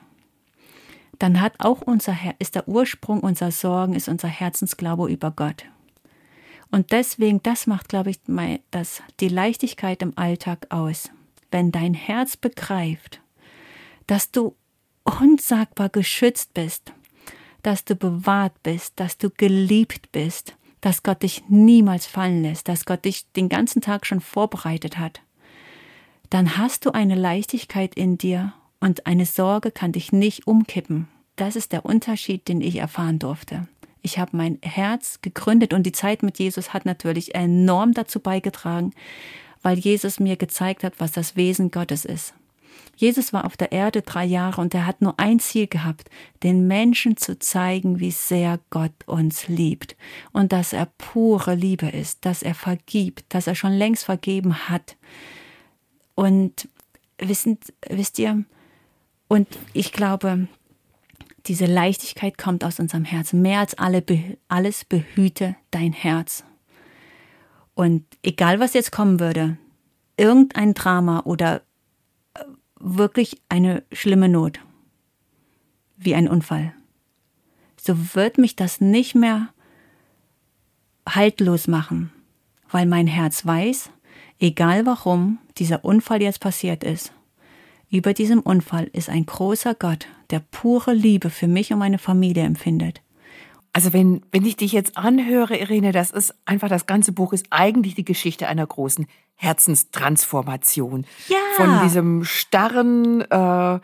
Speaker 1: dann hat auch unser Her ist der Ursprung unserer Sorgen, ist unser Herzensglaube über Gott. Und deswegen, das macht, glaube ich, das, die Leichtigkeit im Alltag aus. Wenn dein Herz begreift, dass du unsagbar geschützt bist, dass du bewahrt bist, dass du geliebt bist, dass Gott dich niemals fallen lässt, dass Gott dich den ganzen Tag schon vorbereitet hat, dann hast du eine Leichtigkeit in dir und eine Sorge kann dich nicht umkippen. Das ist der Unterschied, den ich erfahren durfte. Ich habe mein Herz gegründet und die Zeit mit Jesus hat natürlich enorm dazu beigetragen, weil Jesus mir gezeigt hat, was das Wesen Gottes ist. Jesus war auf der Erde drei Jahre und er hat nur ein Ziel gehabt, den Menschen zu zeigen, wie sehr Gott uns liebt und dass er pure Liebe ist, dass er vergibt, dass er schon längst vergeben hat. Und wissen, wisst ihr, Und ich glaube, diese Leichtigkeit kommt aus unserem Herzen. Mehr als alle, alles behüte dein Herz. Und egal, was jetzt kommen würde, irgendein Drama oder wirklich eine schlimme Not, wie ein Unfall, so wird mich das nicht mehr haltlos machen, weil mein Herz weiß, egal warum dieser Unfall jetzt passiert ist, über diesem Unfall ist ein großer Gott, der pure Liebe für mich und meine Familie empfindet.
Speaker 4: Also wenn, wenn ich dich jetzt anhöre, Irene, das ist einfach, das ganze Buch ist eigentlich die Geschichte einer großen Herzenstransformation.
Speaker 1: Ja.
Speaker 4: Von diesem starren, äh,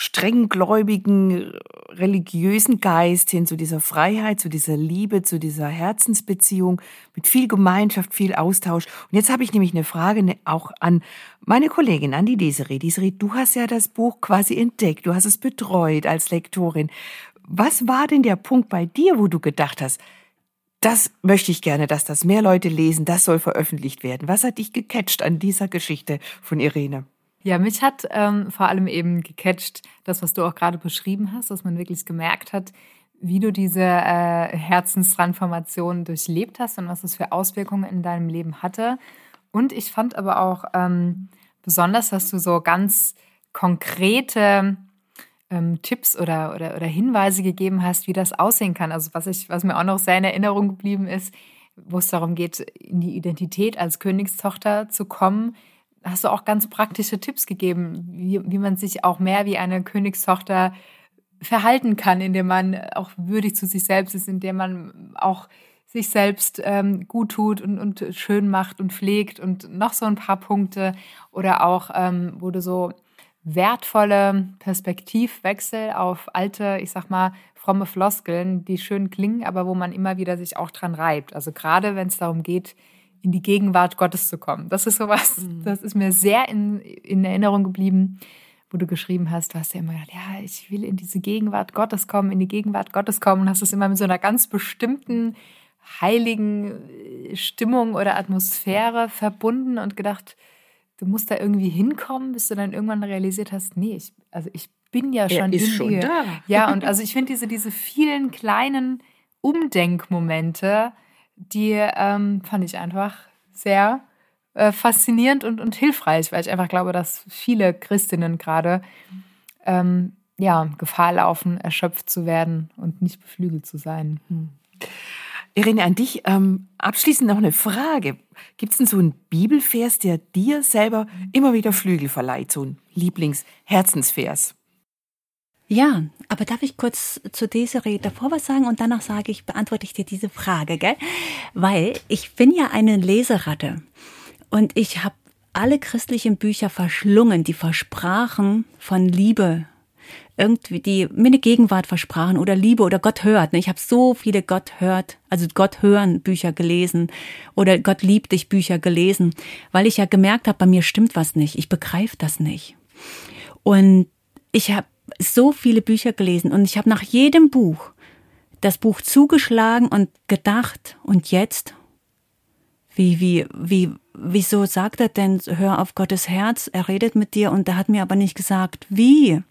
Speaker 4: strenggläubigen, religiösen Geist hin zu dieser Freiheit, zu dieser Liebe, zu dieser Herzensbeziehung mit viel Gemeinschaft, viel Austausch. Und jetzt habe ich nämlich eine Frage ne, auch an meine Kollegin, an die Desiree. Desiree, du hast ja das Buch quasi entdeckt, du hast es betreut als Lektorin. Was war denn der Punkt bei dir, wo du gedacht hast, das möchte ich gerne, dass das mehr Leute lesen, das soll veröffentlicht werden. Was hat dich gecatcht an dieser Geschichte von Irene?
Speaker 3: Ja, mich hat ähm, vor allem eben gecatcht, das, was du auch gerade beschrieben hast, dass man wirklich gemerkt hat, wie du diese äh, Herzenstransformation durchlebt hast und was das für Auswirkungen in deinem Leben hatte. Und ich fand aber auch ähm, besonders, dass du so ganz konkrete ähm, Tipps oder, oder, oder Hinweise gegeben hast, wie das aussehen kann. Also was, ich, was mir auch noch sehr in Erinnerung geblieben ist, wo es darum geht, in die Identität als Königstochter zu kommen, hast du auch ganz praktische Tipps gegeben, wie, wie man sich auch mehr wie eine Königstochter verhalten kann, indem man auch würdig zu sich selbst ist, indem man auch sich selbst ähm, gut tut und, und schön macht und pflegt und noch so ein paar Punkte oder auch, ähm, wo du so wertvolle Perspektivwechsel auf alte, ich sag mal, fromme Floskeln, die schön klingen, aber wo man immer wieder sich auch dran reibt. Also gerade wenn es darum geht, in die Gegenwart Gottes zu kommen. Das ist sowas, mhm. das ist mir sehr in, in Erinnerung geblieben, wo du geschrieben hast, du hast ja immer gedacht, ja, ich will in diese Gegenwart Gottes kommen, in die Gegenwart Gottes kommen und hast es immer mit so einer ganz bestimmten heiligen äh, Stimmung oder Atmosphäre verbunden und gedacht, du musst da irgendwie hinkommen, bis du dann irgendwann realisiert hast, nee, ich, also ich bin ja schon
Speaker 4: er ist schon da.
Speaker 3: Ja, und also ich finde diese, diese vielen kleinen Umdenkmomente, die ähm, fand ich einfach sehr äh, faszinierend und, und hilfreich, weil ich einfach glaube, dass viele Christinnen gerade ähm, ja, Gefahr laufen, erschöpft zu werden und nicht beflügelt zu sein. Hm.
Speaker 4: Irene, an dich ähm, abschließend noch eine Frage. Gibt es denn so einen Bibelvers, der dir selber immer wieder Flügel verleiht, so ein Lieblingsherzensvers?
Speaker 1: Ja, aber darf ich kurz zu Desiree davor was sagen und danach sage ich, beantworte ich dir diese Frage, gell? Weil ich bin ja eine Leseratte und ich habe alle christlichen Bücher verschlungen, die versprachen von Liebe irgendwie die mir eine Gegenwart versprachen oder Liebe oder Gott hört. Ich habe so viele Gott hört, also Gott hören Bücher gelesen oder Gott liebt dich Bücher gelesen, weil ich ja gemerkt habe, bei mir stimmt was nicht. Ich begreife das nicht. Und ich habe so viele Bücher gelesen und ich habe nach jedem Buch das Buch zugeschlagen und gedacht, und jetzt? Wie, wie, wie, wieso sagt er denn, hör auf Gottes Herz, er redet mit dir und er hat mir aber nicht gesagt, wie?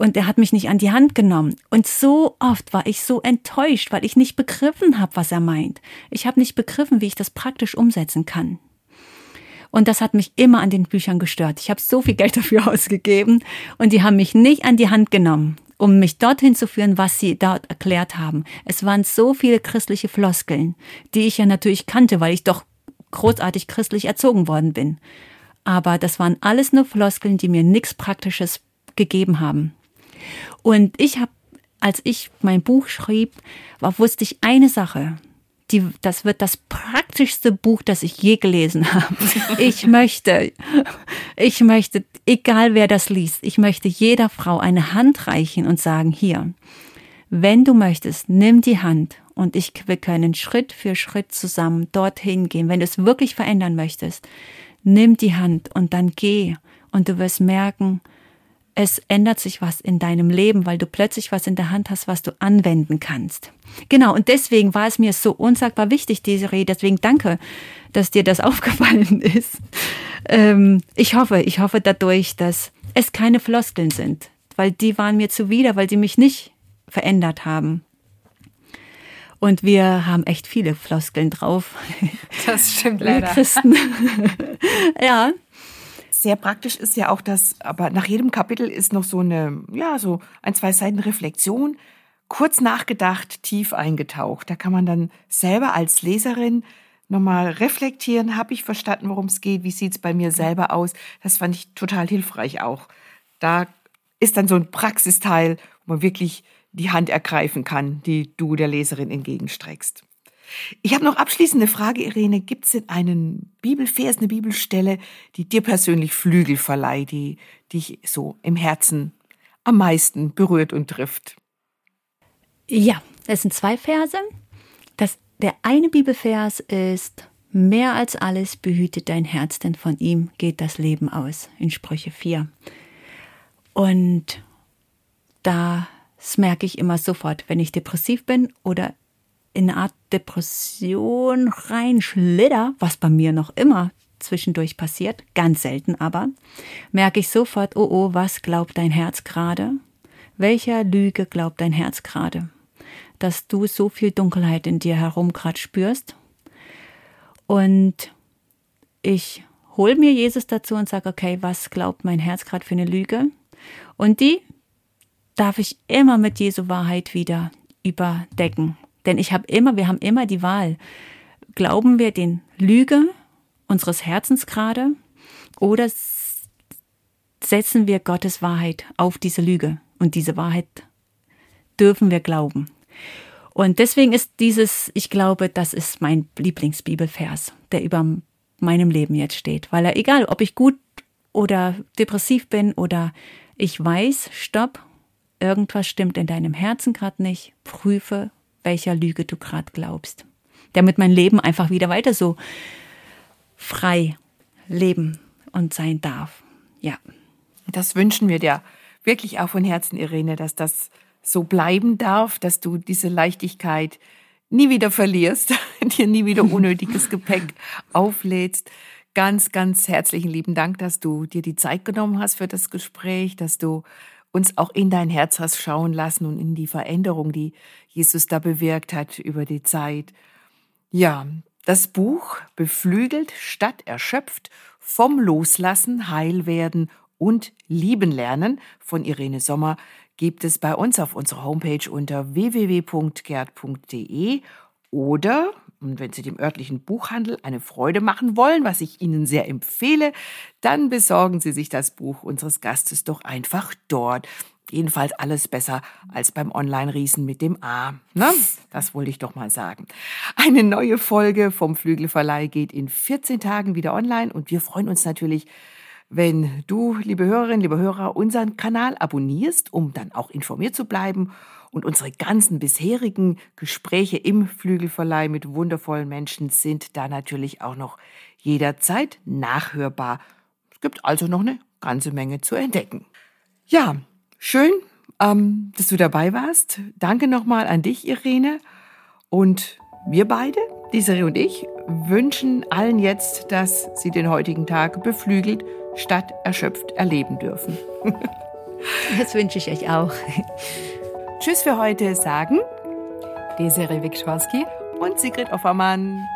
Speaker 1: Und er hat mich nicht an die Hand genommen. Und so oft war ich so enttäuscht, weil ich nicht begriffen habe, was er meint. Ich habe nicht begriffen, wie ich das praktisch umsetzen kann. Und das hat mich immer an den Büchern gestört. Ich habe so viel Geld dafür *laughs* ausgegeben und die haben mich nicht an die Hand genommen, um mich dorthin zu führen, was sie dort erklärt haben. Es waren so viele christliche Floskeln, die ich ja natürlich kannte, weil ich doch großartig christlich erzogen worden bin. Aber das waren alles nur Floskeln, die mir nichts Praktisches gegeben haben. Und ich habe, als ich mein Buch schrieb, war, wusste ich eine Sache. Die, das wird das praktischste Buch, das ich je gelesen habe. *laughs* Ich möchte, ich möchte, egal wer das liest, ich möchte jeder Frau eine Hand reichen und sagen, hier, wenn du möchtest, nimm die Hand und ich, wir können Schritt für Schritt zusammen dorthin gehen. Wenn du es wirklich verändern möchtest, nimm die Hand und dann geh und du wirst merken, es ändert sich was in deinem Leben, weil du plötzlich was in der Hand hast, was du anwenden kannst. Genau, und deswegen war es mir so unsagbar wichtig, diese Rede. Deswegen danke, dass dir das *laughs* aufgefallen ist. Ähm, ich hoffe, ich hoffe dadurch, dass es keine Floskeln sind, weil die waren mir zuwider, weil die mich nicht verändert haben. Und wir haben echt viele Floskeln drauf.
Speaker 3: Das stimmt
Speaker 1: Wir
Speaker 3: leider.
Speaker 1: Christen. *laughs* ja,
Speaker 4: Sehr praktisch ist ja auch das, aber nach jedem Kapitel ist noch so eine, ja, so ein, zwei Seiten Reflexion. Kurz nachgedacht, tief eingetaucht. Da kann man dann selber als Leserin nochmal reflektieren. Habe ich verstanden, worum es geht? Wie sieht es bei mir selber aus? Das fand ich total hilfreich auch. Da ist dann so ein Praxisteil, wo man wirklich die Hand ergreifen kann, die du der Leserin entgegenstreckst. Ich habe noch abschließende Frage, Irene. Gibt es denn einen Bibelvers, eine Bibelstelle, die dir persönlich Flügel verleiht, die dich so im Herzen am meisten berührt und trifft?
Speaker 1: Ja, es sind zwei Verse. Das, der eine Bibelvers ist, mehr als alles behütet dein Herz, denn von ihm geht das Leben aus, in Sprüche 4. Und das merke ich immer sofort, wenn ich depressiv bin oder in eine Art Depression reinschlitter, was bei mir noch immer zwischendurch passiert, ganz selten aber, merke ich sofort, oh oh, was glaubt dein Herz gerade? Welcher Lüge glaubt dein Herz gerade? Dass du so viel Dunkelheit in dir herum gerade spürst. Und ich hole mir Jesus dazu und sage, okay, was glaubt mein Herz gerade für eine Lüge? Und die darf ich immer mit Jesu Wahrheit wieder überdecken. Denn ich habe immer, wir haben immer die Wahl. Glauben wir den Lüge unseres Herzens gerade oder setzen wir Gottes Wahrheit auf diese Lüge? Und diese Wahrheit dürfen wir glauben. Und deswegen ist dieses, ich glaube, das ist mein Lieblingsbibelvers, der über meinem Leben jetzt steht. Weil er, egal ob ich gut oder depressiv bin oder ich weiß, stopp, irgendwas stimmt in deinem Herzen gerade nicht, prüfe, welcher Lüge du gerade glaubst. Damit mein Leben einfach wieder weiter so frei leben und sein darf. Ja.
Speaker 4: Das wünschen wir dir wirklich auch von Herzen, Irene, dass das so bleiben darf, dass du diese Leichtigkeit nie wieder verlierst, *laughs* dir nie wieder unnötiges *laughs* Gepäck auflädst. Ganz, ganz herzlichen lieben Dank, dass du dir die Zeit genommen hast für das Gespräch, dass du uns auch in dein Herz hast schauen lassen und in die Veränderung, die Jesus da bewirkt hat über die Zeit. Ja, das Buch Beflügelt statt erschöpft vom Loslassen, Heilwerden und Lieben lernen von Irene Sommer gibt es bei uns auf unserer Homepage unter www.gerd.de oder, und wenn Sie dem örtlichen Buchhandel eine Freude machen wollen, was ich Ihnen sehr empfehle, dann besorgen Sie sich das Buch unseres Gastes doch einfach dort. Jedenfalls alles besser als beim Online-Riesen mit dem A. Ne? Das wollte ich doch mal sagen. Eine neue Folge vom Flügelverleih geht in 14 Tagen wieder online und wir freuen uns natürlich, wenn du, liebe Hörerinnen, liebe Hörer, unseren Kanal abonnierst, um dann auch informiert zu bleiben und unsere ganzen bisherigen Gespräche im Flügelverleih mit wundervollen Menschen sind da natürlich auch noch jederzeit nachhörbar. Es gibt also noch eine ganze Menge zu entdecken. Ja, schön, ähm, dass du dabei warst. Danke nochmal an dich, Irene. Und wir beide, Desiree und ich, wünschen allen jetzt, dass sie den heutigen Tag beflügelt statt erschöpft erleben dürfen. *laughs*
Speaker 1: Das wünsche ich euch auch.
Speaker 4: Tschüss für heute, sagen
Speaker 3: Desiree Wikschwowski.
Speaker 4: und Sigrid Offermann.